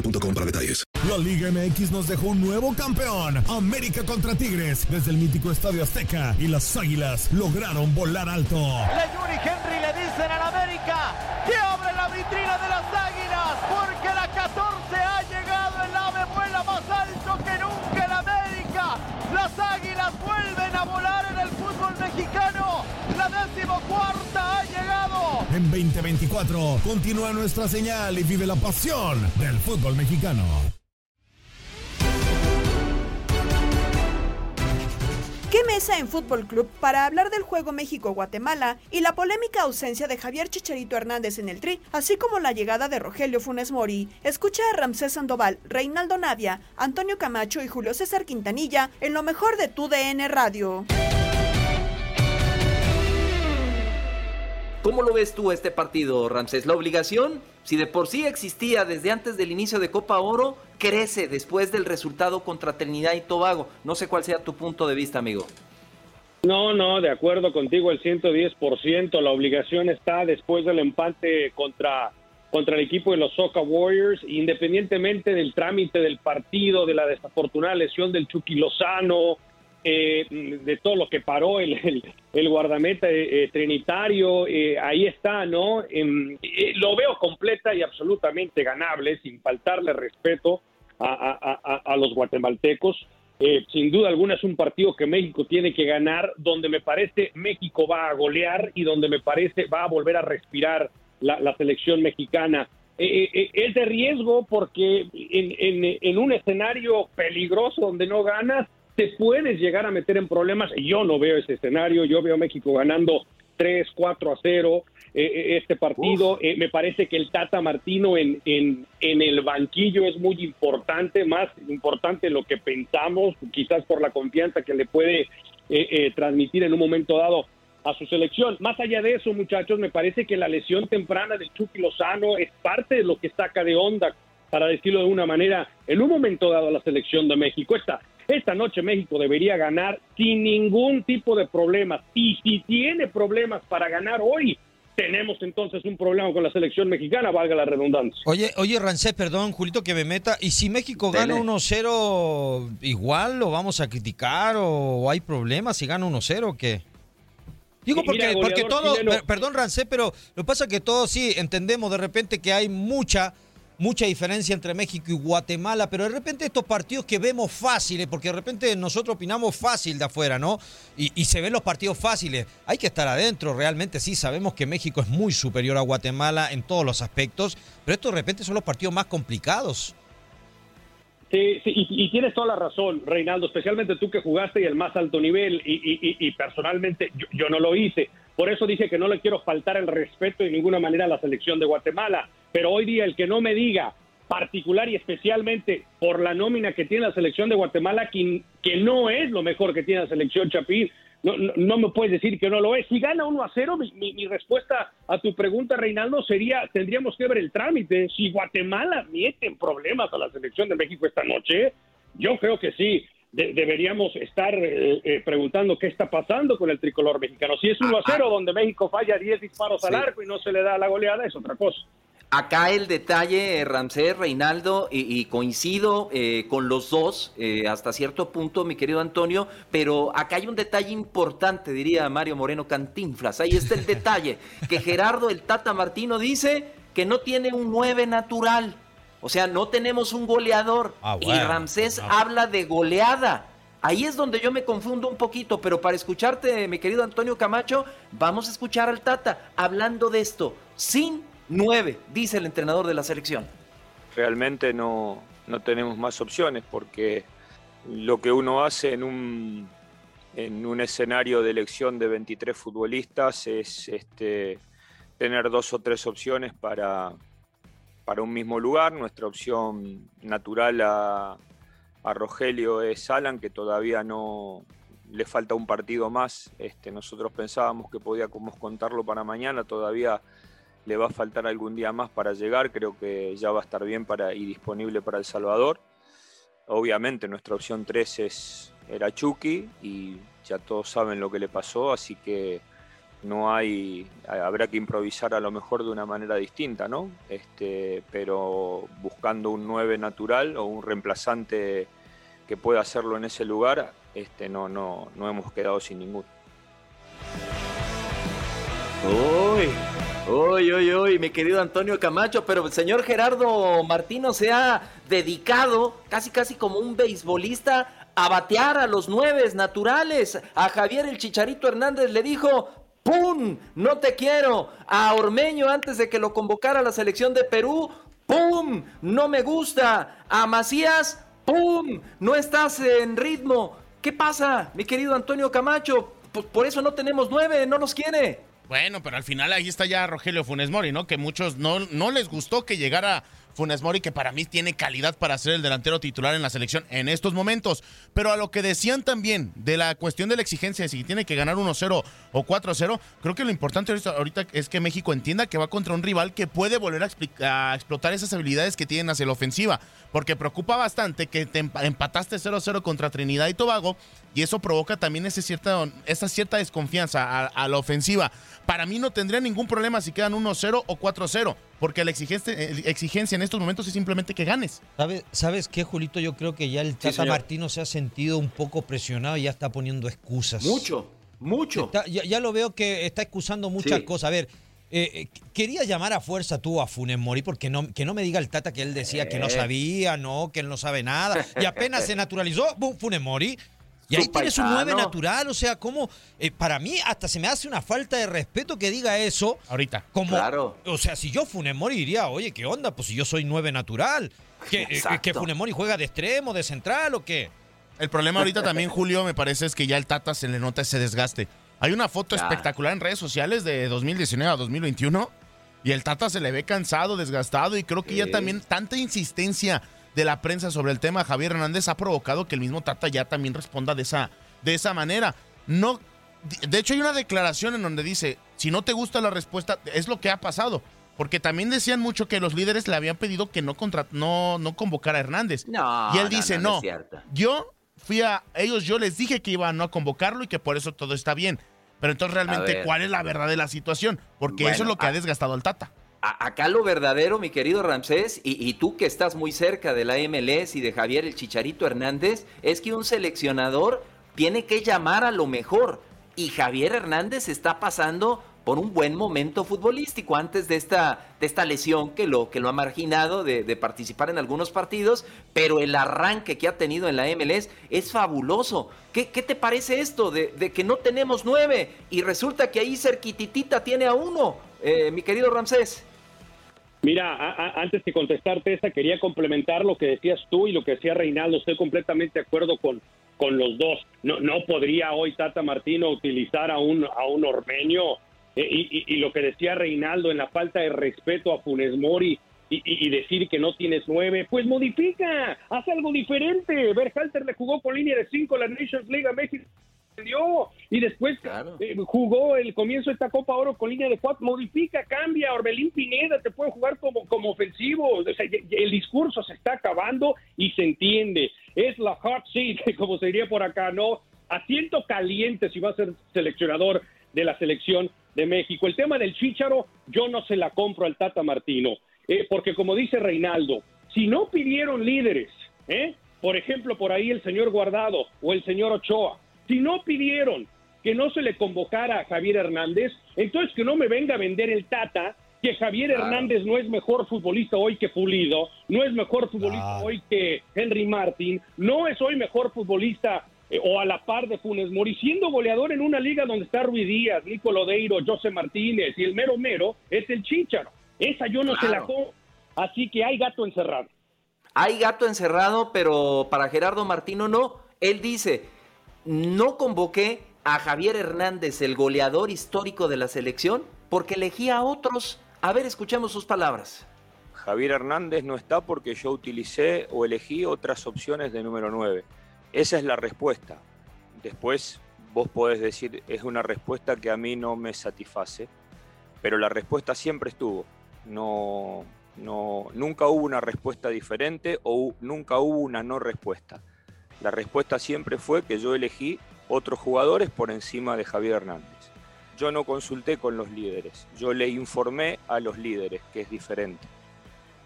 boostmobile.com para detalles. La Liga MX nos dejó un nuevo campeón. América contra Tigres desde el mítico Estadio Azteca y las Águilas lograron volar alto. La Yuri Henry le dicen al América En 2024 continúa nuestra señal y vive la pasión del fútbol mexicano. ¿Qué mesa en Fútbol Club para hablar del juego México-Guatemala y la polémica ausencia de Javier Chicharito Hernández en el tri, así como la llegada de Rogelio Funes Mori? Escucha a Ramsés Sandoval, Reinaldo Navia, Antonio Camacho y Julio César Quintanilla en lo mejor de tu DN Radio. ¿Cómo lo ves tú este partido, Ramsés? La obligación, si de por sí existía desde antes del inicio de Copa Oro, crece después del resultado contra Trinidad y Tobago. No sé cuál sea tu punto de vista, amigo. No, no, de acuerdo contigo el 110%. La obligación está después del empate contra, contra el equipo de los Soca Warriors, independientemente del trámite del partido, de la desafortunada lesión del Chucky Lozano, eh, de todo lo que paró el, el, guardameta eh, eh, trinitario, eh, ahí está, ¿no? Em, lo veo completa y absolutamente ganable, sin faltarle respeto a, a- a- los guatemaltecos. Sin duda alguna es un partido que México tiene que ganar, donde me parece México va a golear y donde me parece va a volver a respirar la, selección mexicana. Es de riesgo porque en, en- en un escenario peligroso donde no ganas, te puedes llegar a meter en problemas. Yo no veo ese escenario, yo veo a México ganando 3, 4 a 0 eh, eh, este partido. Eh, me parece que el Tata Martino en, en, en el banquillo es muy importante, más importante de lo que pensamos, quizás por la confianza que le puede eh, eh, transmitir en un momento dado a su selección. Más allá de eso, muchachos, me parece que la lesión temprana del Chucky Lozano es parte de lo que saca de onda, para decirlo de una manera, en un momento dado a la selección de México. Esta, esta noche México debería ganar sin ningún tipo de problemas. Y si tiene problemas para ganar hoy, tenemos entonces un problema con la selección mexicana, valga la redundancia. Oye, oye, Rancés, perdón, Julito, que me meta. ¿Y si México gana Dele. 1-0, igual lo vamos a criticar o hay problemas si gana 1-0 o qué? Digo, porque, porque perdón, Rancés, pero lo que pasa es que todos sí entendemos de repente que hay mucha, mucha diferencia entre México y Guatemala, pero de repente estos partidos que vemos fáciles, porque de repente nosotros opinamos fácil de afuera, ¿no? Y, se ven los partidos fáciles. Hay que estar adentro, realmente sí, sabemos que México es muy superior a Guatemala en todos los aspectos, pero estos de repente son los partidos más complicados. Sí, sí, y, tienes toda la razón, Reinaldo, especialmente tú que jugaste y el más alto nivel, y- y personalmente yo, yo no lo hice. Por eso dije que no le quiero faltar el respeto de ninguna manera a la selección de Guatemala. Pero hoy día el que no me diga, particular y especialmente por la nómina que tiene la selección de Guatemala, que, que no es lo mejor que tiene la selección Chapín, no, no, no me puedes decir que no lo es. Si gana 1 a 0, mi, mi- mi respuesta a tu pregunta, Reinaldo, sería, tendríamos que ver el trámite. Si Guatemala mete en problemas a la selección de México esta noche, yo creo que sí. de- deberíamos estar eh, eh, preguntando qué está pasando con el tricolor mexicano. Si es 1 a 0, donde México falla 10 disparos al Sí. arco y no se le da la goleada, es otra cosa. Acá el detalle, Ramsés, Reinaldo, y, coincido eh, con los dos eh, hasta cierto punto, mi querido Antonio, pero acá hay un detalle importante, diría Mario Moreno Cantinflas. Ahí está el detalle, que Gerardo el Tata Martino dice que no tiene un 9 natural. O sea, no tenemos un goleador. Ah, y Ramsés ah. habla de goleada. Ahí es donde yo me confundo un poquito, pero para escucharte, mi querido Antonio Camacho, vamos a escuchar al Tata hablando de esto, sin Nueve, dice el entrenador de la selección. Realmente no, no tenemos más opciones porque lo que uno hace en un, en un escenario de elección de 23 futbolistas es este, tener dos o tres opciones para, para un mismo lugar. Nuestra opción natural a, a Rogelio es Alan, que todavía no le falta un partido más. Este, nosotros pensábamos que podíamos contarlo para mañana, todavía le va a faltar algún día más para llegar, creo que ya va a estar bien para, y disponible para El Salvador. Obviamente nuestra opción 3 es, era Chucky y ya todos saben lo que le pasó, así que no hay, habrá que improvisar a lo mejor de una manera distinta, ¿no? Este, pero buscando un 9 natural o un reemplazante que pueda hacerlo en ese lugar, este, no, no, no hemos quedado sin ninguno. Uy, Uy, uy, uy, mi querido Antonio Camacho, pero el señor Gerardo Martino se ha dedicado casi, casi como un beisbolista a batear a los nueves naturales. A Javier el Chicharito Hernández le dijo, ¡pum! No te quiero. A Ormeño antes de que lo convocara a la selección de Perú, ¡pum! No me gusta. A Macías, ¡pum! No estás en ritmo. ¿Qué pasa, mi querido Antonio Camacho? Pues por eso no tenemos nueve, no nos quiere. Bueno, pero al final ahí está ya Rogelio Funes Mori, ¿no? Que muchos no, no les gustó que llegara Funes Mori, que para mí tiene calidad para ser el delantero titular en la selección en estos momentos. Pero a lo que decían también de la cuestión de la exigencia de si tiene que ganar 1-0 o 4-0, creo que lo importante ahorita es que México entienda que va contra un rival que puede volver a, explotar esas habilidades que tienen hacia la ofensiva. Porque preocupa bastante que te empataste 0-0 contra Trinidad y Tobago y eso provoca también ese esa cierta desconfianza a, la ofensiva. Para mí no tendría ningún problema si quedan 1-0 o 4-0, porque la exigencia, exigencia en estos momentos es simplemente que ganes. ¿Sabes, ¿Sabes qué, Julito? Yo creo que ya el Tata Martino se ha sentido un poco presionado y ya está poniendo excusas. Mucho, mucho. ya, lo veo que está excusando muchas cosas. A ver, eh, eh, quería llamar a fuerza tú a Funes Mori porque no, que no me diga el Tata que él decía que no eh. sabía, no, que él no sabe nada. Y apenas se naturalizó, Funes Mori y ahí tienes un 9 natural, o sea, como eh, para mí hasta se me hace una falta de respeto que diga eso. Ahorita. Como, claro. O sea, si yo Funemori diría, oye, ¿qué onda? Pues si yo soy 9 natural. ¿Que, eh, que Funemori juega de extremo, de central o qué? El problema ahorita también, Julio, me parece es que ya el Tata se le nota ese desgaste. Hay una foto espectacular en redes sociales de 2019 a 2021 y el Tata se le ve cansado, desgastado y creo que ya también tanta insistencia de la prensa sobre el tema Javier Hernández ha provocado que el mismo Tata ya también responda de esa, de esa manera. No, de hecho hay una declaración en donde dice, si no te gusta la respuesta, es lo que ha pasado. Porque también decían mucho que los líderes le habían pedido que no, contra, no, no convocara a Hernández. y él dice, no, yo fui a ellos, yo les dije que iba a no convocarlo y que por eso todo está bien. Pero entonces realmente, ¿cuál es la verdad de la situación? Porque eso es lo que ha desgastado al Tata acá lo verdadero, mi querido Ramsés, y, tú que estás muy cerca de la MLS y de Javier el Chicharito Hernández, es que un seleccionador tiene que llamar a lo mejor. Y Javier Hernández está pasando por un buen momento futbolístico antes de esta, de esta lesión que lo, que lo ha marginado de, participar en algunos partidos, pero el arranque que ha tenido en la MLS es fabuloso. ¿Qué, te parece esto de, de, que no tenemos nueve y resulta que ahí cerquititita tiene a uno, eh, mi querido Ramsés? Mira, antes de contestarte esa, quería complementar lo que decías tú y lo que decía Reinaldo. Estoy completamente de acuerdo con, con los dos. No, no podría hoy Tata Martino utilizar a un, a un ormeño eh, y, lo que decía Reinaldo en la falta de respeto a Funes Mori y, decir que no tienes nueve, pues modifica, haz algo diferente. Berhalter le jugó con línea de cinco la Nations League a México y después eh, jugó el comienzo de esta Copa Oro con línea de cuatro, modifica, cambia, Orbelín Pineda te puede jugar como, como ofensivo, el discurso se está acabando y se entiende, es la hot seat, como se diría por acá, ¿no? Asiento caliente si va a ser seleccionador de la selección de México. El tema del Chícharo, yo no se la compro al Tata Martino. eh, porque como dice Reinaldo, si no pidieron líderes, ¿eh? por ejemplo, por ahí el señor Guardado o el señor Ochoa, si no pidieron que no se le convocara a Javier Hernández, entonces que no me venga a vender el Tata que Javier Hernández no es mejor futbolista hoy que Pulido, no es mejor futbolista hoy que Henry Martin, no es hoy mejor futbolista eh, o a la par de Funes Mori, siendo goleador en una liga donde está Ruiz Díaz, Nico Lodeiro, José Martínez y el mero mero es el Chicharo. Esa yo no se la como. Así que hay gato encerrado. Hay gato encerrado, pero para Gerardo Martino no. Él dice, no convoqué a Javier Hernández, el goleador histórico de la selección, porque elegí a otros. A ver, escuchemos sus palabras. Javier Hernández no está porque yo utilicé o elegí otras opciones de número 9. Esa es la respuesta. Después vos podés decir, es una respuesta que a mí no me satisface, pero la respuesta siempre estuvo. No, no, nunca hubo una respuesta diferente o nunca hubo una no respuesta. La respuesta siempre fue que yo elegí otros jugadores por encima de Javier Hernández. Yo no consulté con los líderes, yo le informé a los líderes, que es diferente.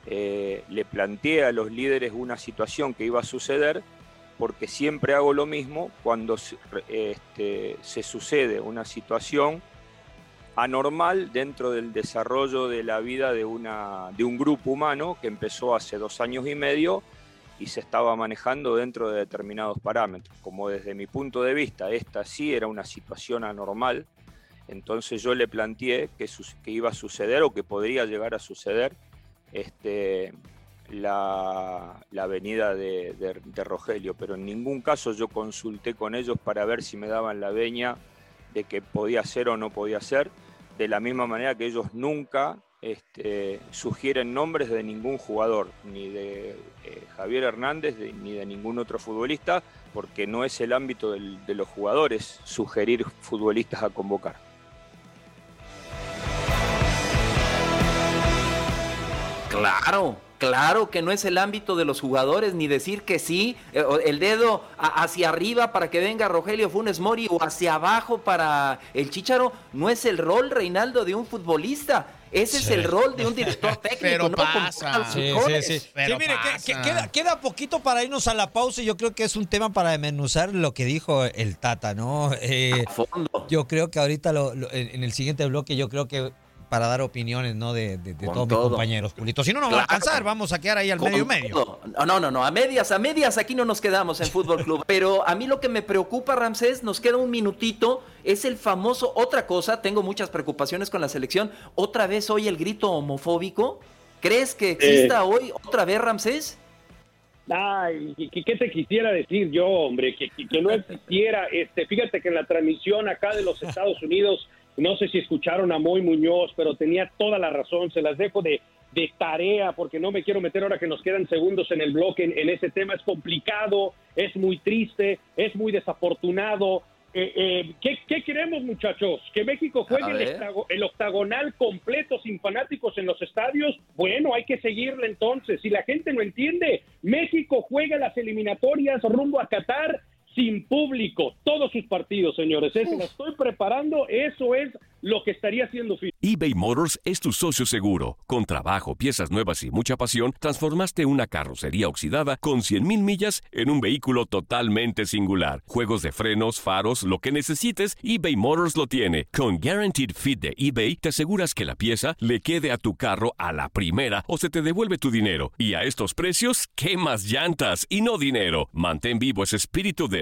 Eh, le planteé a los líderes una situación que iba a suceder, porque siempre hago lo mismo cuando este, se sucede una situación anormal dentro del desarrollo de la vida de, una, de un grupo humano que empezó hace dos años y medio y se estaba manejando dentro de determinados parámetros. Como desde mi punto de vista esta sí era una situación anormal, entonces yo le planteé que, que iba a suceder o que podría llegar a suceder este, la, la venida de, Rogelio, pero en ningún caso yo consulté con ellos para ver si me daban la veña de que podía ser o no podía ser, de la misma manera que ellos nunca este, sugieren nombres de ningún jugador, ni de eh, Javier Hernández ni de ningún otro futbolista, porque no es el ámbito de los jugadores sugerir futbolistas a convocar. Claro, Claro que no es el ámbito de los jugadores ni decir que sí, eh, el dedo hacia arriba para que venga Rogelio Funes Mori o hacia abajo para el Chicharo, no es el rol, Reinaldo, de un futbolista. Ese es el rol de un director técnico. Pero ¿no? pasa. Sí, sí, sí. Pero mire, pasa. que- que- queda, queda poquito para irnos a la pausa y yo creo que es un tema para desmenuzar lo que dijo el Tata, ¿no? Eh, A fondo. yo creo que ahorita lo- lo- en el siguiente bloque yo creo que para dar opiniones, ¿no? De, de- todos mis compañeros, Julito. Si no, no va a Claro. alcanzar, vamos a quedar ahí al Con medio y medio. todo. No, no, no, a medias, a medias aquí no nos quedamos en Fútbol Club. Pero a mí lo que me preocupa, Ramsés, nos queda un minutito, es el famoso, otra cosa, tengo muchas preocupaciones con la selección, otra vez hoy el grito homofóbico. ¿Crees que exista hoy otra vez, Ramsés? Ay, ¿qué, te quisiera decir yo, hombre? Que, que- que no existiera. Este, fíjate que en la transmisión acá de los Estados Unidos, no sé si escucharon a Moy Muñoz, pero tenía toda la razón. Se las dejo de, de tarea porque no me quiero meter ahora que nos quedan segundos en el bloque en, en ese tema. Es complicado, es muy triste, es muy desafortunado. Eh, eh, ¿qué, qué queremos, muchachos? ¿Que México juegue el, el octagonal completo sin fanáticos en los estadios? Bueno, hay que seguirle entonces. Si la gente no entiende, México juega las eliminatorias rumbo a Qatar sin público, todos sus partidos, señores. Eso lo estoy preparando, eso es lo que estaría haciendo eBay Motors es tu socio seguro. Con trabajo, piezas nuevas y mucha pasión, transformaste una carrocería oxidada con 100.000 millas en un vehículo totalmente singular. Juegos de frenos, faros, lo que necesites, eBay Motors lo tiene. Con Guaranteed Fit de eBay, te aseguras que la pieza le quede a tu carro a la primera o se te devuelve tu dinero. Y a estos precios, ¿qué más llantas y no dinero? Mantén vivo ese espíritu de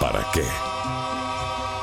¿para qué?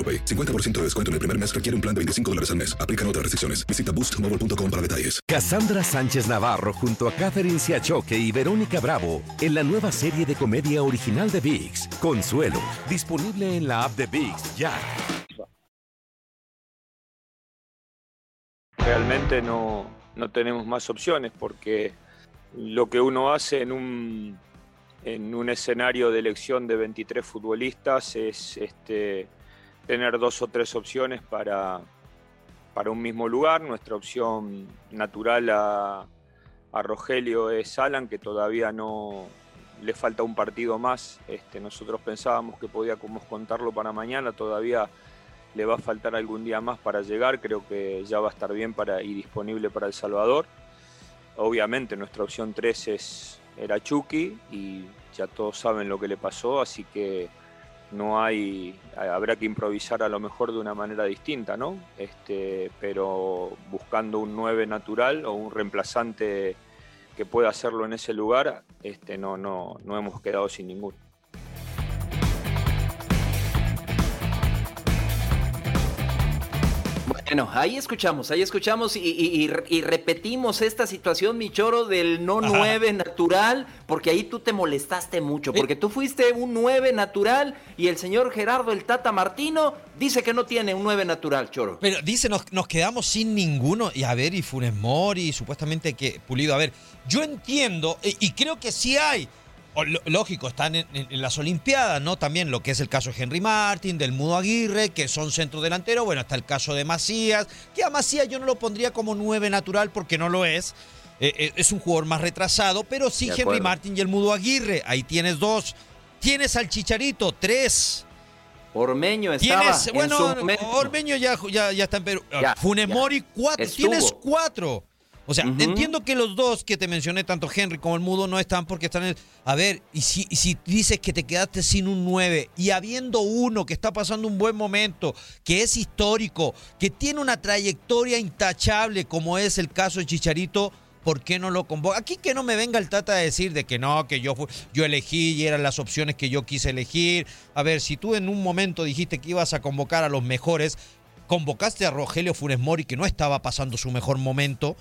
AroPay. 50% de descuento en el primer mes requiere un plan de 25 dólares al mes. Aplican otras restricciones. Visita boostmobile.com para detalles. Cassandra Sánchez Navarro junto a Catherine Siachoque y Verónica Bravo en la nueva serie de comedia original de VIX, Consuelo, disponible en la app de VIX ya. Realmente no, no tenemos más opciones porque lo que uno hace en un, en un escenario de elección de 23 futbolistas es este, tener dos o tres opciones para, para un mismo lugar. Nuestra opción natural a, Rogelio es Alan, que todavía no le falta un partido más. Este, nosotros pensábamos que podíamos contarlo para mañana, todavía le va a faltar algún día más para llegar. Creo que ya va a estar bien para, y disponible para El Salvador. Obviamente nuestra opción 3 es, era Chucky y ya todos saben lo que le pasó, así que no hay, habrá que improvisar a lo mejor de una manera distinta, ¿no? Este, pero buscando un 9 natural o un reemplazante que pueda hacerlo en ese lugar, este, no, no, no hemos quedado sin ninguno. Bueno, ahí escuchamos, ahí escuchamos y, y- repetimos esta situación, mi choro, del no 9 natural, porque ahí tú te molestaste mucho, porque tú fuiste un 9 natural y el señor Gerardo el Tata Martino dice que no tiene un 9 natural, choro. Pero dice, nos, nos quedamos sin ninguno. Y a ver, y Funes Mori, supuestamente que Pulido. A ver, yo entiendo, y, y creo que sí hay. Lógico, están en, en- en las Olimpiadas, ¿no? También lo que es el caso de Henry Martin, del Mudo Aguirre, que son centro delantero. Bueno, está el caso de Macías, que a Macías yo no lo pondría como nueve natural porque no lo es. Eh, eh, es un jugador más retrasado, pero sí Henry. Martin y el Mudo Aguirre. Ahí tienes dos. Tienes al Chicharito, tres. Ormeño estaba Tienes, en bueno, su momento. Ormeño ya, ya, ya está en Perú. Ya, Funes ya. Mori, cuatro. Estuvo. Tienes cuatro. O sea, entiendo que los dos que te mencioné, tanto Henry como el Mudo, no están porque están en el... A ver, y si, y si dices que te quedaste sin un 9 y habiendo uno que está pasando un buen momento, que es histórico, que tiene una trayectoria intachable como es el caso de Chicharito, ¿por qué no lo convoca? Aquí que no me venga el Tata a decir de que no, que yo, yo elegí y eran las opciones que yo quise elegir. A ver, si tú en un momento dijiste que ibas a convocar a los mejores, convocaste a Rogelio Funes Mori, que no estaba pasando su mejor momento,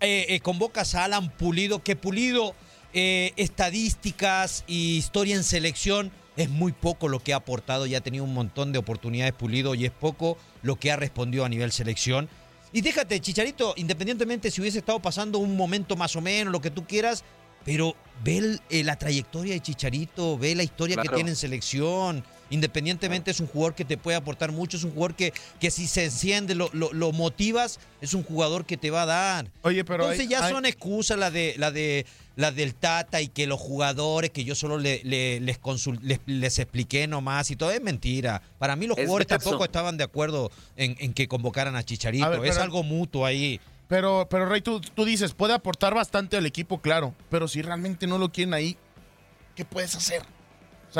eh, eh, convocas a Alan Pulido, que Pulido, eh, estadísticas y historia en selección, es muy poco lo que ha aportado, ya ha tenido un montón de oportunidades Pulido y es poco lo que ha respondido a nivel selección. Y déjate, Chicharito, independientemente si hubiese estado pasando un momento más o menos, lo que tú quieras, pero ve el- eh, la trayectoria de Chicharito, ve la historia que tiene en selección. Independientemente es un jugador que te puede aportar mucho, es un jugador que, que si se enciende, lo, lo- lo motivas, es un jugador que te va a dar. Oye, pero Entonces hay- ya hay- son excusas la de la de la del Tata y que los jugadores que yo solo le- le- les, les les expliqué nomás y todo es mentira. Para mí los Es jugadores tampoco estaban de acuerdo en, en que convocaran a Chicharito. A ver, es pero- algo mutuo ahí. Pero, pero Rey, tú, tú dices, puede aportar bastante al equipo, claro. Pero si realmente no lo quieren ahí, ¿qué puedes hacer?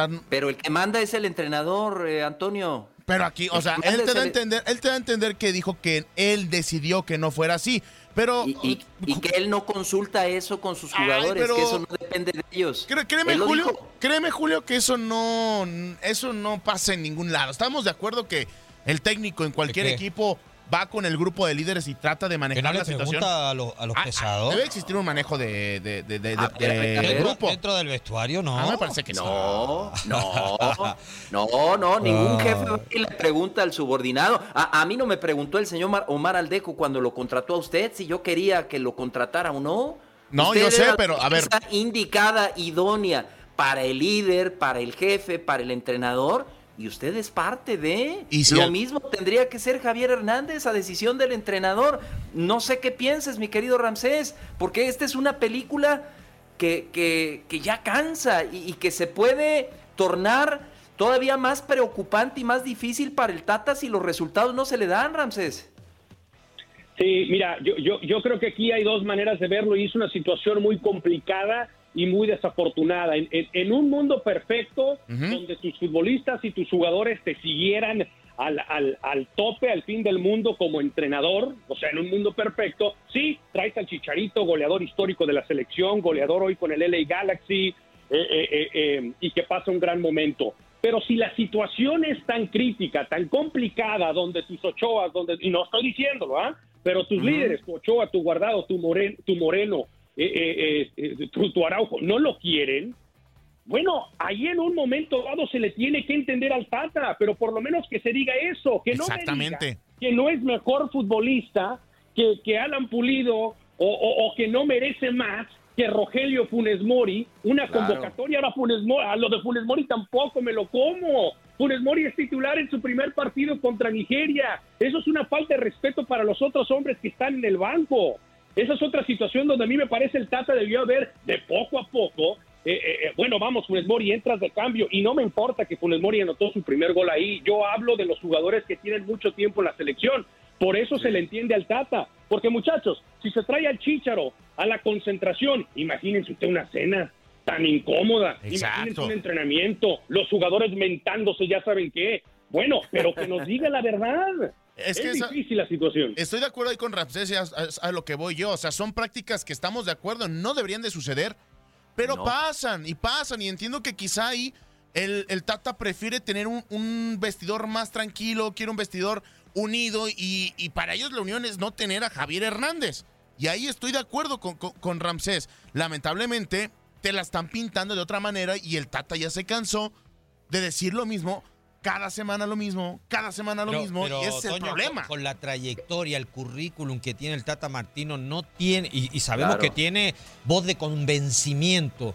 Sea, Pero el que manda es el entrenador, eh, Antonio. pero aquí, o sea, él te da a entender, él te da a entender que dijo que él decidió que no fuera así. Pero Y, y- y que él no consulta eso con sus Ay, jugadores, pero- que eso no depende de ellos. Cré- créeme, Él Julio, dijo. créeme, Julio, que eso no, eso no pasa en ningún lado. Estamos de acuerdo que el técnico en cualquier equipo va con el grupo de líderes y trata de manejar no la situación. a, los- a los Ah, ah, pesados. Debe existir un manejo de, de, de, de- A de- ver, a ver, a del ver. grupo. Dentro del vestuario, no. Ah, me parece que sí. No, no, no, no, ningún Ah. jefe le pregunta al subordinado. A, a mí no me preguntó el señor Mar- Omar Aldeco cuando lo contrató a usted si yo quería que lo contratara o no. No, Usted yo sé, pero, a ver. indicada, idónea para el líder, para el jefe, para el entrenador. Y usted es parte de. Y si Lo al- mismo tendría que ser Javier Hernández a decisión del entrenador. No sé qué pienses, mi querido Ramsés, porque esta es una película que, que- que ya cansa y, y que se puede tornar todavía más preocupante y más difícil para el Tata si los resultados no se le dan, Ramsés. Sí, mira, yo, yo, yo creo que aquí hay dos maneras de verlo y es una situación muy complicada y muy desafortunada. En, en- en un mundo perfecto, donde tus futbolistas y tus jugadores te siguieran al, al, al tope, al fin del mundo como entrenador, o sea, en un mundo perfecto, sí, traes al Chicharito, goleador histórico de la selección, goleador hoy con el LA Galaxy, eh, eh, eh, eh, y que pasa un gran momento. Pero si la situación es tan crítica, tan complicada, donde tus Ochoas, donde, y no estoy diciéndolo, ¿ah? Pero tus líderes, tu Ochoa, tu Guardado, tu, Moren- tu Moreno, eh, eh, eh, eh, tu, tu Araujo, no lo quieren, bueno, ahí en un momento dado se le tiene que entender al Tata, pero por lo menos que se diga eso, que no me Exactamente. diga que no es mejor futbolista que, que Alan Pulido o, o- o que no merece más que Rogelio Funes Mori, una Claro. convocatoria ahora Funes Mori, a lo de Funes Mori tampoco me lo como. Funes Mori es titular en su primer partido contra Nigeria. Eso es una falta de respeto para los otros hombres que están en el banco. Esa es otra situación donde a mí me parece el Tata debió haber de poco a poco. eh, eh, eh, bueno, vamos, Funes Mori, entras de cambio y no me importa que Funes Mori anotó su primer gol ahí. Yo hablo de los jugadores que tienen mucho tiempo en la selección. Por eso se le entiende al Tata. Porque, muchachos, si se trae al Chícharo a la concentración, imagínense usted una cena tan incómoda. Imagínense Exacto. un entrenamiento, los jugadores mentándose, ya saben qué. Bueno, pero que nos diga la verdad. Es Es, que esa- difícil la situación. Estoy de acuerdo ahí con Ramsés, a, a- a lo que voy yo. O sea, son prácticas que estamos de acuerdo, no deberían de suceder, pero No. pasan y pasan. Y entiendo que quizá ahí el, el Tata prefiere tener un, un vestidor más tranquilo, quiere un vestidor unido y, y para ellos la unión es no tener a Javier Hernández. Y ahí estoy de acuerdo con, con- con Ramsés. Lamentablemente te la están pintando de otra manera y el Tata ya se cansó de decir lo mismo. Cada semana lo mismo, cada semana lo Pero- mismo, pero, y ese es el Toño, problema. Con, con la trayectoria, el currículum que tiene el Tata Martino, no tiene, y, y sabemos Claro. que tiene voz de convencimiento.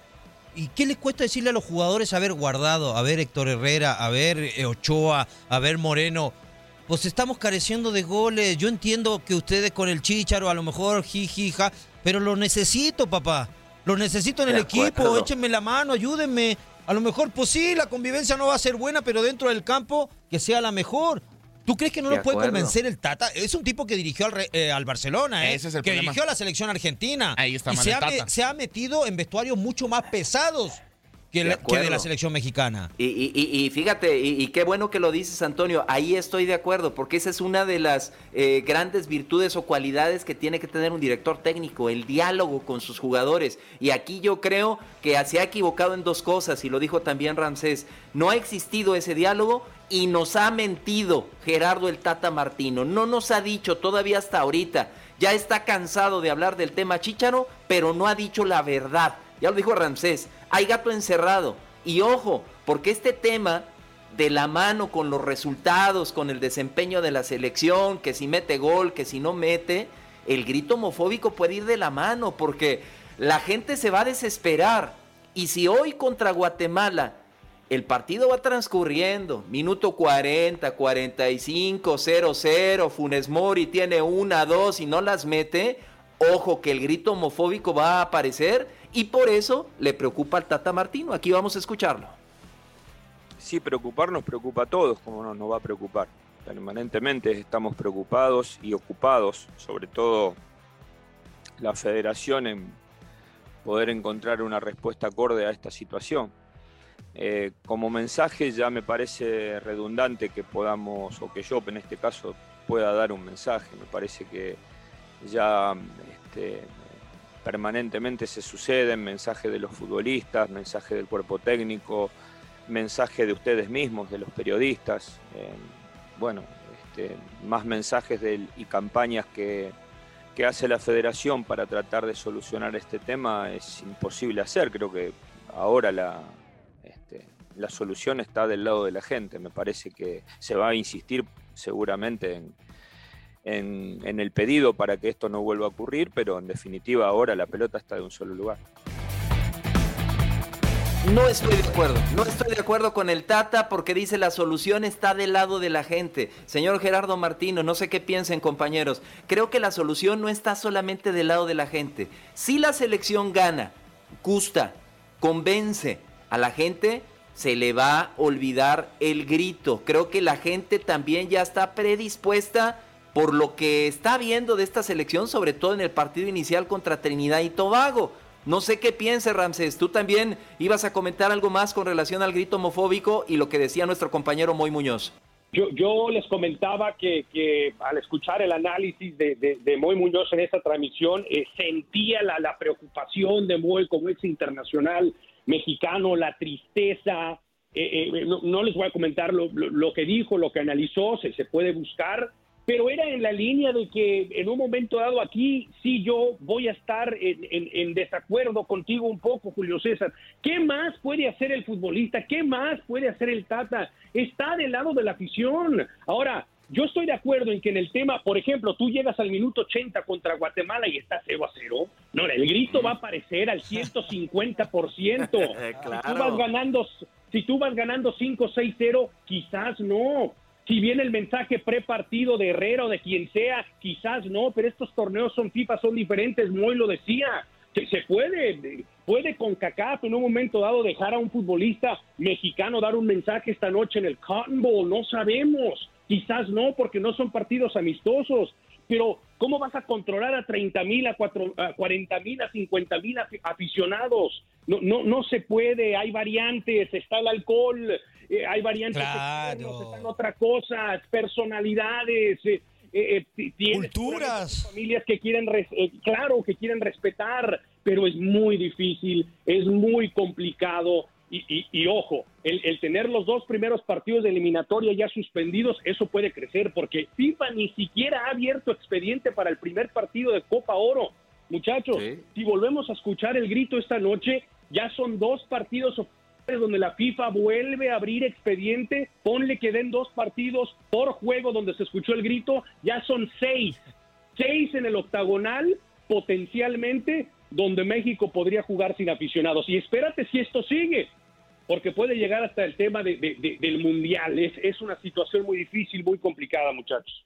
¿Y qué le cuesta decirle a los jugadores, a ver, Guardado, a ver, Héctor Herrera, a ver, eh, Ochoa, a ver, Moreno? Pues estamos careciendo de goles. Yo entiendo que ustedes con el Chícharo, a lo mejor, jijija, pero lo necesito, papá. Lo necesito en el equipo. Échenme la mano, ayúdenme. A lo mejor, pues sí, la convivencia no va a ser buena, pero dentro del campo, que sea la mejor. ¿Tú crees que no De lo puede convencer el Tata? Es un tipo que dirigió al, Re- eh, al Barcelona, ¿eh? Ese es el que problema. dirigió a la selección argentina. Ahí está y mal se el ha, me- Tata. se ha metido en vestuarios mucho más pesados que, De la- que de acuerdo. la selección mexicana. Y, y- y- y fíjate, y, qué bueno que lo dices, Antonio, ahí estoy de acuerdo, porque esa es una de las eh, grandes virtudes o cualidades que tiene que tener un director técnico, el diálogo con sus jugadores. Y aquí yo creo que se ha equivocado en dos cosas, y lo dijo también Ramsés, no ha existido ese diálogo y nos ha mentido Gerardo el Tata Martino, no nos ha dicho todavía hasta ahorita, ya está cansado de hablar del tema Chícharo, pero no ha dicho la verdad. Ya lo dijo Ramsés, hay gato encerrado. Y ojo, porque este tema de la mano con los resultados, con el desempeño de la selección, que si mete gol, que si no mete, el grito homofóbico puede ir de la mano, porque la gente se va a desesperar. Y si hoy contra Guatemala el partido va transcurriendo, minuto 40, 45, 0-0, Funes Mori tiene una, dos y no las mete, ojo que el grito homofóbico va a aparecer y por eso le preocupa al Tata Martino. Aquí vamos a escucharlo. Sí, preocupar nos preocupa a todos, como no nos va a preocupar. Permanentemente estamos preocupados y ocupados, sobre todo la federación, en poder encontrar una respuesta acorde a esta situación. Eh, como mensaje ya me parece redundante que podamos, o que yo en este caso pueda dar un mensaje. Me parece que ya este, permanentemente se suceden mensajes de los futbolistas, mensajes del cuerpo técnico, mensaje de ustedes mismos, de los periodistas. eh, bueno, este, más mensajes y campañas que, que hace la federación para tratar de solucionar este tema es imposible hacer. Creo que ahora la, este, la solución está del lado de la gente. Me parece que se va a insistir seguramente en, en- el pedido para que esto no vuelva a ocurrir, pero en definitiva ahora la pelota está de un solo lugar. No estoy de acuerdo, no estoy de acuerdo con el Tata porque dice la solución está del lado de la gente. Señor Gerardo Martino, no sé qué piensen compañeros, creo que la solución no está solamente del lado de la gente. Si la selección gana, gusta, convence a la gente, se le va a olvidar el grito. Creo que la gente también ya está predispuesta por lo que está viendo de esta selección, sobre todo en el partido inicial contra Trinidad y Tobago. No sé qué piense Ramses, tú también ibas a comentar algo más con relación al grito homofóbico y lo que decía nuestro compañero Moy Muñoz. Yo, yo les comentaba que, al escuchar el análisis de, de, Moy Muñoz en esta transmisión, eh, sentía la, preocupación de Moy como ex internacional mexicano, la tristeza. Eh, eh, no, les voy a comentar lo, que dijo, lo que analizó, se puede buscar, pero era en la línea de que en un momento dado aquí sí yo voy a estar en, desacuerdo contigo un poco, Julio César. ¿Qué más puede hacer el futbolista? ¿Qué más puede hacer el Tata? Está del lado de la afición. Ahora, yo estoy de acuerdo en que en el tema, por ejemplo, tú llegas al minuto 80 contra Guatemala y estás 0 a 0. No, el grito va a aparecer al 150%. claro. Si tú vas ganando, si tú vas ganando 5-6-0, quizás no si viene el mensaje prepartido de Herrera o de quien sea, quizás no, pero estos torneos son FIFA, son diferentes, Moy lo decía. Se, se puede, puede con CACAF en un momento dado dejar a un futbolista mexicano dar un mensaje esta noche en el Cotton Bowl, no sabemos, quizás no, porque no son partidos amistosos, pero ¿cómo vas a controlar a 30 mil, a, 40 mil, a 50 mil aficionados? No, no, no se puede, hay variantes, está el alcohol, eh, hay variantes claro. están otras cosas, personalidades, eh, eh, culturas, familias que quieren, claro, que quieren respetar, pero es muy difícil, es muy complicado. Y, ojo, el, el, tener los dos primeros partidos de eliminatoria ya suspendidos, eso puede crecer, porque FIFA ni siquiera ha abierto expediente para el primer partido de Copa Oro. Muchachos, si volvemos a escuchar el grito esta noche, ya son dos partidos donde la FIFA vuelve a abrir expediente, ponle que den dos partidos por juego donde se escuchó el grito, ya son seis, seis en el octagonal potencialmente donde México podría jugar sin aficionados. Y espérate si esto sigue, porque puede llegar hasta el tema del Mundial. Es, es una situación muy difícil, muy complicada, muchachos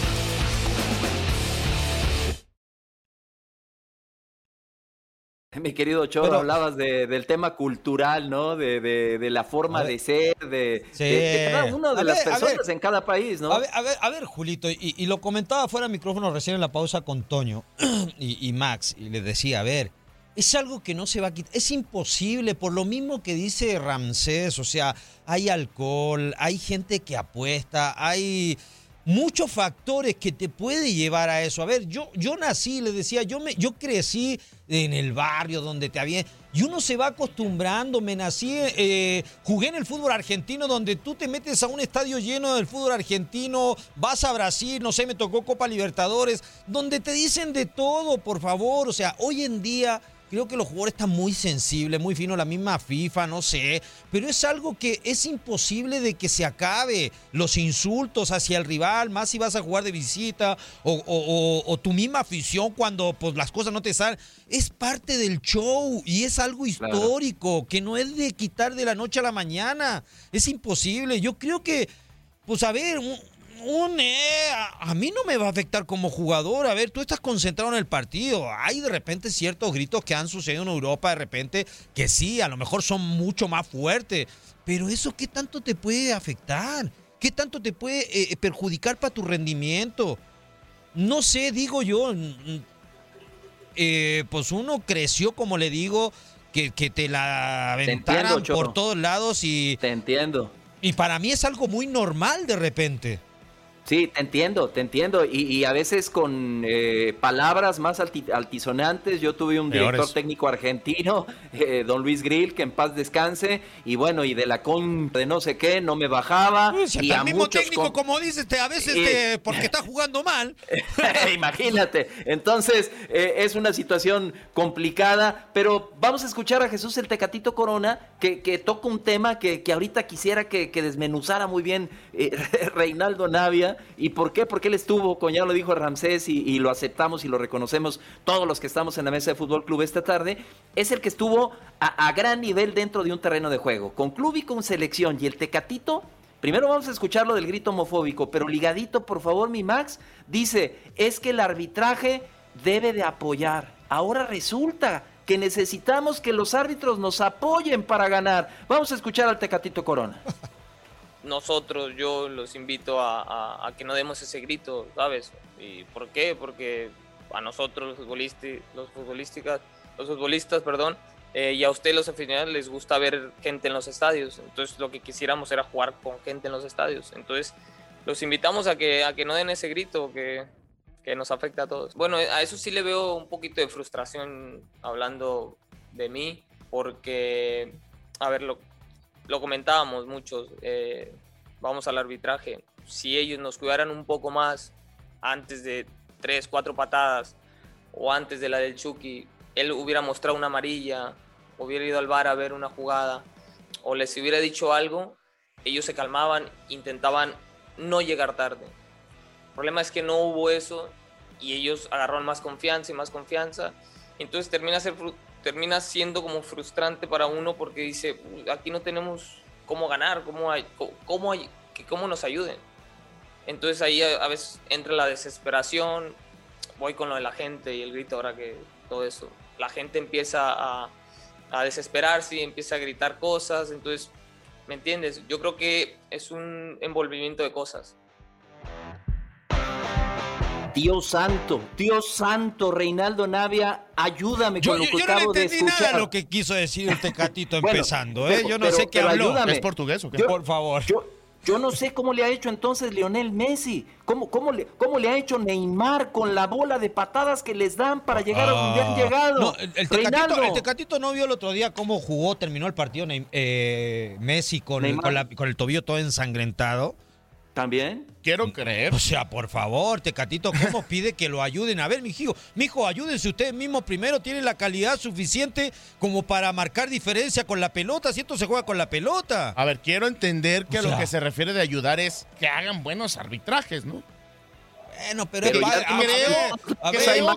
Mi querido Choro, hablabas del tema cultural, ¿no? De, la forma de ser, de, cada una de las personas en cada país, ¿no? A ver, a ver, Julito, y, lo comentaba fuera de micrófono recién en la pausa con Toño y, y, Max, y les decía, a ver, es algo que no se va a quitar, es imposible, por lo mismo que dice Ramsés, o sea, hay alcohol, hay gente que apuesta, hay muchos factores que te puede llevar a eso. A ver, yo, yo nací, le decía, yo, me, yo crecí en el barrio donde te había... Y uno se va acostumbrando, me nací, eh, jugué en el fútbol argentino donde tú te metes a un estadio lleno del fútbol argentino, vas a Brasil, no sé, me tocó Copa Libertadores, donde te dicen de todo, por favor. O sea, hoy en día Creo que los jugadores están muy sensibles, muy finos, la misma FIFA, no sé. Pero es algo que es imposible de que se acabe. Los insultos hacia el rival, más si vas a jugar de visita, o, tu misma afición cuando pues, las cosas no te salen. Es parte del show y es algo histórico que no es de quitar de la noche a la mañana. Es imposible. Yo creo que, pues a ver, un, eh, a, mí no me va a afectar como jugador. A ver, tú estás concentrado en el partido. Hay de repente ciertos gritos que han sucedido en Europa, de repente, que sí, a lo mejor son mucho más fuertes. Pero eso, ¿qué tanto te puede afectar? ¿Qué tanto te puede eh, perjudicar para tu rendimiento? No sé, digo yo. Eh, pues uno creció, como le digo, que, que te la aventaran por todos lados y. Te entiendo. Y para mí es algo muy normal de repente. Sí, te entiendo, te entiendo. Y, a veces con eh, palabras más altisonantes. Yo tuve un director técnico argentino, eh, don Luis Grill, que en paz descanse. Y bueno, y de la con de no sé qué, no me bajaba. y el mismo técnico, como dices, te, a veces te, porque está jugando mal. Imagínate. Entonces, eh, es una situación complicada. Pero vamos a escuchar a Jesús el Tecatito Corona, que, que toca un tema que, que ahorita quisiera que, que desmenuzara muy bien Reinaldo Navia ¿Y por qué? Porque él estuvo, como ya lo dijo Ramsés, y, lo aceptamos y lo reconocemos todos los que estamos en la mesa de Fútbol Club esta tarde, es el que estuvo a, gran nivel dentro de un terreno de juego, con club y con selección. Y el Tecatito, primero vamos a escuchar lo del grito homofóbico, pero ligadito, por favor, mi Max, dice, es que el arbitraje debe de apoyar. Ahora resulta que necesitamos que los árbitros nos apoyen para ganar. Vamos a escuchar al Tecatito Corona. nosotros, yo los invito a, que no demos ese grito, ¿sabes? ¿Y por qué? Porque a nosotros los futbolistas, los futbolísticas, los futbolistas, perdón, eh, y a usted los aficionados les gusta ver gente en los estadios. Entonces lo que quisiéramos era jugar con gente en los estadios. Entonces los invitamos a que, a que no den ese grito que, que nos afecta a todos. Bueno, a eso sí le veo un poquito de frustración hablando de mí, porque, a ver, lo, lo comentábamos muchos, eh, vamos al arbitraje, si ellos nos cuidaran un poco más antes de tres, cuatro patadas o antes de la del Chucky, él hubiera mostrado una amarilla, hubiera ido al bar a ver una jugada o les hubiera dicho algo, ellos se calmaban, intentaban no llegar tarde. El problema es que no hubo eso y ellos agarraron más confianza y más confianza. Entonces termina ser termina siendo como frustrante para uno porque dice, aquí no tenemos cómo ganar, cómo, hay, cómo, hay, cómo nos ayuden. Entonces ahí a, veces entra la desesperación, voy con lo de la gente y el grito ahora que todo eso. La gente empieza a, a desesperarse empieza a gritar cosas, entonces, ¿me entiendes? Yo creo que es un envolvimiento de cosas. Dios santo, Dios santo, Reinaldo Navia, ayúdame con lo que yo acabo no de escuchar. Nada lo que quiso decir el Tecatito empezando, ¿eh? Yo no sé qué habló. ¿Es portugués o qué? Por favor. Yo, yo no sé cómo le ha hecho entonces Lionel Messi. ¿Cómo, cómo, le, ¿Cómo le ha hecho Neymar con la bola de patadas que les dan para llegar a donde han llegado? No, el, tecatito, no vio el otro día cómo jugó, terminó el partido eh, Messi con, con el tobillo todo ensangrentado. ¿También? Quiero creer. O sea, por favor, Tecatito, ¿cómo pide que lo ayuden? A ver, mijo, mijo, ayúdense ustedes mismos primero. Tienen la calidad suficiente como para marcar diferencia con la pelota. Si esto se juega con la pelota. A ver, quiero entender que a lo que se refiere de ayudar es que hagan buenos arbitrajes, ¿no? Bueno, pero, creo,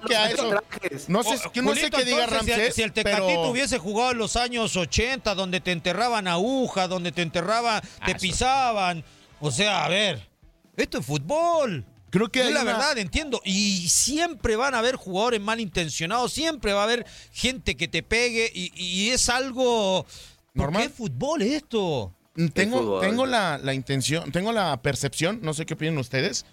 que a eso. No sé, no sé qué diga Ramsés. Si, el Tecatito hubiese jugado en los años 80, donde te enterraban aguja, donde te enterraban, te ah, pisaban o sea, a ver, esto es fútbol. Creo que la verdad, entiendo. Y siempre van a haber jugadores malintencionados, siempre va a haber gente que te pegue y, es algo... Normal. ¿Qué fútbol esto? Tengo, tengo la, intención, tengo la percepción, no sé qué opinan ustedes,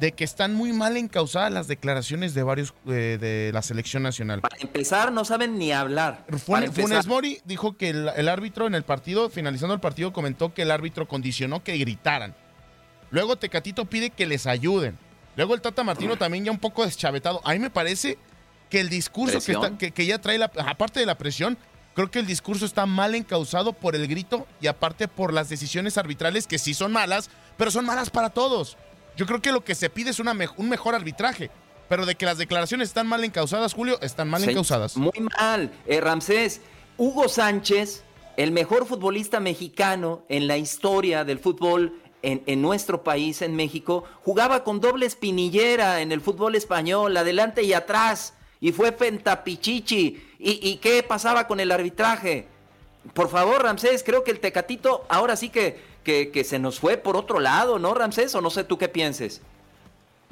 de que están muy mal encausadas las declaraciones de varios eh, de la selección nacional. Para empezar, no saben ni hablar. Funes, Mori dijo que el, árbitro en el partido, finalizando el partido, comentó que el árbitro condicionó que gritaran. Luego Tecatito pide que les ayuden. Luego el Tata Martino también ya un poco deschavetado. A mí me parece que el discurso que, está- que- que ya trae, la, aparte de la presión, creo que el discurso está mal encausado por el grito y aparte por las decisiones arbitrales que sí son malas, pero son malas para todos. Yo creo que lo que se pide es una un mejor arbitraje. Pero de que las declaraciones están mal encausadas, Julio, están mal Sí, encausadas. Muy mal. Eh, Ramsés, Hugo Sánchez, el mejor futbolista mexicano en la historia del fútbol en, en nuestro país, en México, jugaba con doble espinillera en el fútbol español, adelante y atrás, y fue pentapichichi. ¿Y, y qué pasaba con el arbitraje? Por favor, Ramsés, creo que el Tecatito ahora sí que, que, que se nos fue por otro lado, ¿no, Ramsés? O no sé tú qué pienses.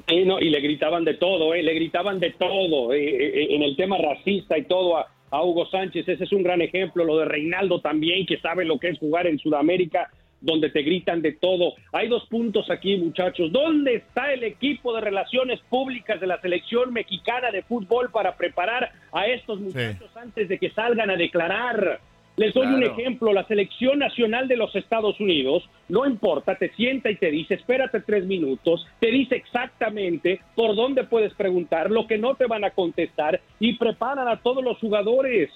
Sí, no, y le gritaban de todo, ¿eh? le gritaban de todo, eh, eh, en el tema racista y todo a, a Hugo Sánchez, ese es un gran ejemplo, lo de Reinaldo también, que sabe lo que es jugar en Sudamérica, donde te gritan de todo. Hay dos puntos aquí, muchachos. ¿Dónde está el equipo de relaciones públicas de la selección mexicana de fútbol para preparar a estos muchachos antes de que salgan a declarar? Les doy un ejemplo, la selección nacional de los Estados Unidos, no importa, te sienta y te dice, espérate tres minutos, te dice exactamente por dónde puedes preguntar, lo que no te van a contestar y preparan a todos los jugadores.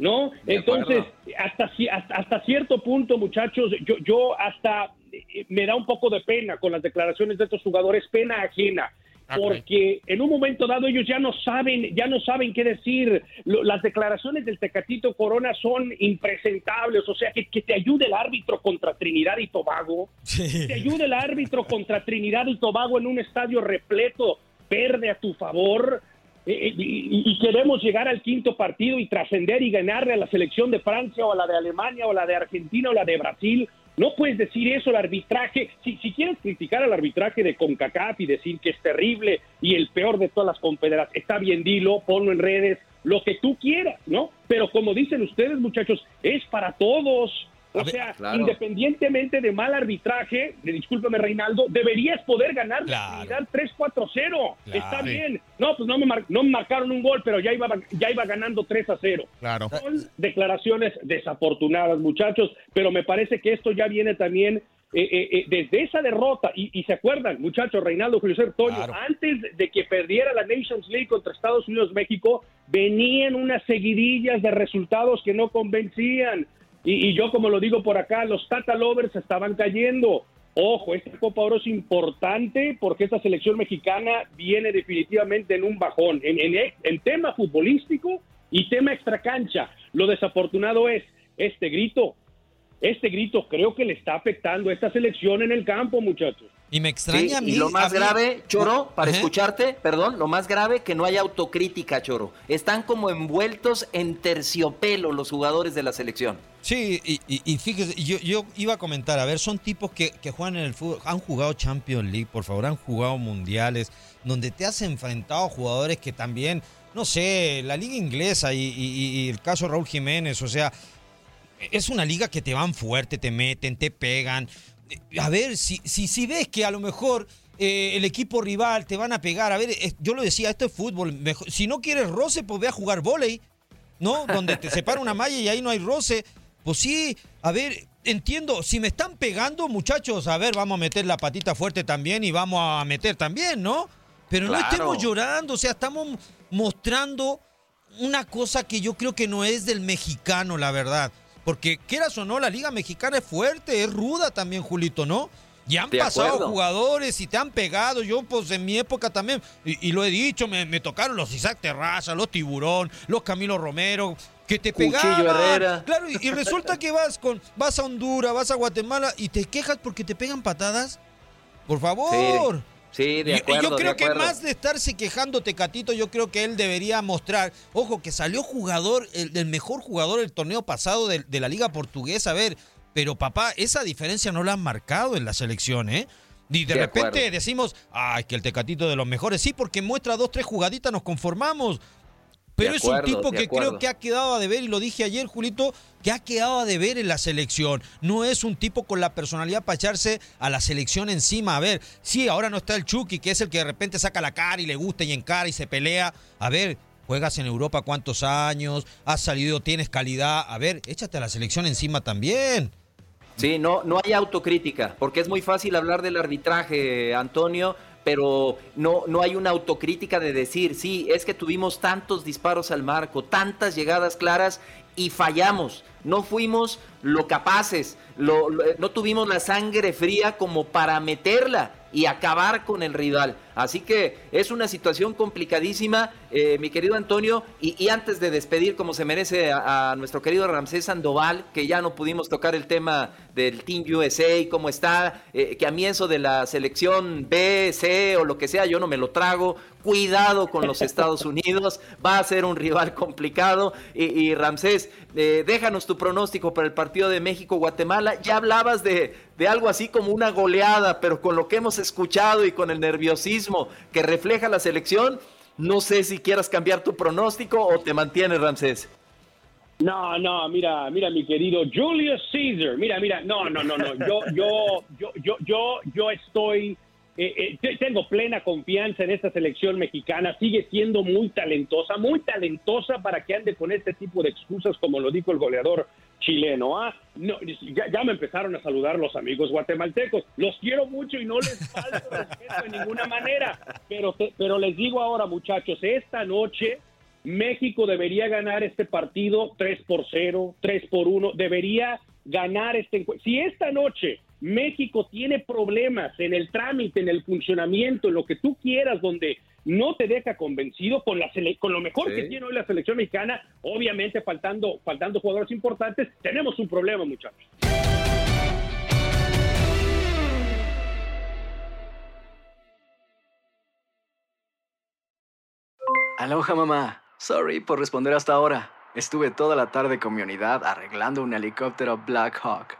¿No? De Entonces, hasta, hasta, hasta cierto punto, muchachos, yo, yo hasta eh, me da un poco de pena con las declaraciones de estos jugadores, pena ajena porque en un momento dado ellos ya no saben, ya no saben qué decir. Lo- las declaraciones del Tecatito Corona son impresentables, o sea, que, que te ayude el árbitro contra Trinidad y Tobago, que te ayude el árbitro contra Trinidad y Tobago en un estadio repleto, verde a tu favor. eh, eh, y, y queremos llegar al quinto partido y trascender y ganarle a la selección de Francia o a la de Alemania o a la de Argentina o la de Brasil. No puedes decir eso, el arbitraje. Si, quieres criticar al arbitraje de CONCACAF y decir que es terrible y el peor de todas las confederaciones, está bien, dilo, ponlo en redes, lo que tú quieras, ¿no? Pero como dicen ustedes, muchachos, es para todos. O sea, claro. independientemente de mal arbitraje, discúlpame Reinaldo, deberías poder ganar la Trinidad 3-4-0. Está bien. No, pues no me, mar- no me marcaron un gol, pero ya iba, ya iba ganando 3-0. Claro. Son declaraciones desafortunadas, muchachos, pero me parece que esto ya viene también eh, eh, eh, desde esa derrota. Y, y se acuerdan, muchachos, Reinaldo, Julio Toño, Claro. antes de que perdiera la Nations League contra Estados Unidos, México, venían unas seguidillas de resultados que no convencían. Y, y yo, como lo digo por acá, los Tata Lovers estaban cayendo. Ojo, esta Copa Oro es importante porque esta selección mexicana viene definitivamente en un bajón, en, en, en tema futbolístico y tema extracancha. Lo desafortunado es este grito. Este grito creo que le está afectando a esta selección en el campo, muchachos. Y me extraña Sí, a mí. y lo más mí- grave, Choro, para Ajá. escucharte, perdón, lo más grave que no hay autocrítica, Choro. Están como envueltos en terciopelo los jugadores de la selección. Sí, y, y- fíjese, yo, yo iba a comentar, a ver, son tipos que, juegan en el fútbol, han jugado Champions League, por favor, han jugado mundiales, donde te has enfrentado a jugadores que también, no sé, la liga inglesa y, y- el caso Raúl Jiménez, o sea, es una liga que te van fuerte, te meten, te pegan. A ver, si, si, si ves que a lo mejor eh, el equipo rival te van a pegar, a ver, yo lo decía, esto es fútbol, mejor- si no quieres roce, pues ve a jugar volei. ¿no? Donde te separa una malla y ahí no hay roce. Pues sí, a ver, entiendo, si me están pegando, muchachos, a ver, vamos a meter la patita fuerte también y vamos a meter también, ¿no? Pero no estemos llorando, o sea, estamos mostrando una cosa que yo creo que no es del mexicano, la verdad. Porque quieras o no, la liga mexicana es fuerte, es ruda también, Julito, ¿no? Y han pasado acuerdo. jugadores y te han pegado. Yo, pues en mi época también, y, y lo he dicho, me, me tocaron los Isaac Terraza, los Tiburón, los Camilo Romero, que te Cuchillo pegaban. Herrera. Claro, y, y resulta que vas con vas a Honduras, vas a Guatemala y te quejas porque te pegan patadas. Por favor. Sí, de acuerdo. yo creo de que más de estarse quejando Tecatito, yo creo que él debería mostrar, ojo, que salió jugador, el, el mejor jugador del torneo pasado de, de la Liga Portuguesa, a ver, pero papá, esa diferencia no la han marcado en la selección, ¿eh? Y de, De repente acuerdo. decimos, ay, que el Tecatito de los mejores, sí, porque muestra dos, tres jugaditas, nos conformamos. Pero De es un tipo que creo que ha quedado a deber, y lo dije ayer, Julito, que ha quedado a deber en la selección. No es un tipo con la personalidad para echarse a la selección encima. A ver, sí, ahora no está el Chucky, que es el que de repente saca la cara y le gusta y encara y se pelea. A ver, juegas en Europa cuántos años, has salido, tienes calidad. A ver, échate a la selección encima también. Sí, no, no hay autocrítica, porque es muy fácil hablar del arbitraje, Antonio, pero no, no hay una autocrítica de decir, sí, es que tuvimos tantos disparos al marco, tantas llegadas claras y fallamos. No fuimos lo capaces, no tuvimos la sangre fría como para meterla y acabar con el rival. Así que es una situación complicadísima, eh, mi querido Antonio. Y, antes de despedir, como se merece a, nuestro querido Ramsés Sandoval, que ya no pudimos tocar el tema del Team USA, cómo está, eh, que a mí eso de la selección B, C o lo que sea, yo no me lo trago. Cuidado con los Estados Unidos, va a ser un rival complicado. Y, Ramsés, eh, déjanos tu pronóstico para el partido de México-Guatemala. Ya hablabas de, de algo así como una goleada, pero con lo que hemos escuchado y con el nerviosismo que refleja la selección, no sé si quieras cambiar tu pronóstico o te mantienes, Ramsés. No, no, mira, mira, mi querido Julius Caesar, mira, mira, no, no, no, no, yo, yo, yo, yo, yo, yo estoy eh, eh, tengo plena confianza en esta selección mexicana, sigue siendo muy talentosa, muy talentosa para que ande con este tipo de excusas, como lo dijo el goleador chileno. ¿ah? No, ya, me empezaron a saludar los amigos guatemaltecos, los quiero mucho y no les falto respeto de ninguna manera, pero, pero les digo ahora muchachos, esta noche México debería ganar este partido 3 por 0, 3 por 1, debería ganar este encuentro. Si esta noche México tiene problemas en el trámite, en el funcionamiento, en lo que tú quieras, donde no te deja convencido con, la con lo mejor que tiene hoy la selección mexicana, obviamente faltando, faltando jugadores importantes, tenemos un problema, muchachos. Aloha mamá, sorry por responder hasta ahora. Estuve toda la tarde con mi unidad arreglando un helicóptero Black Hawk.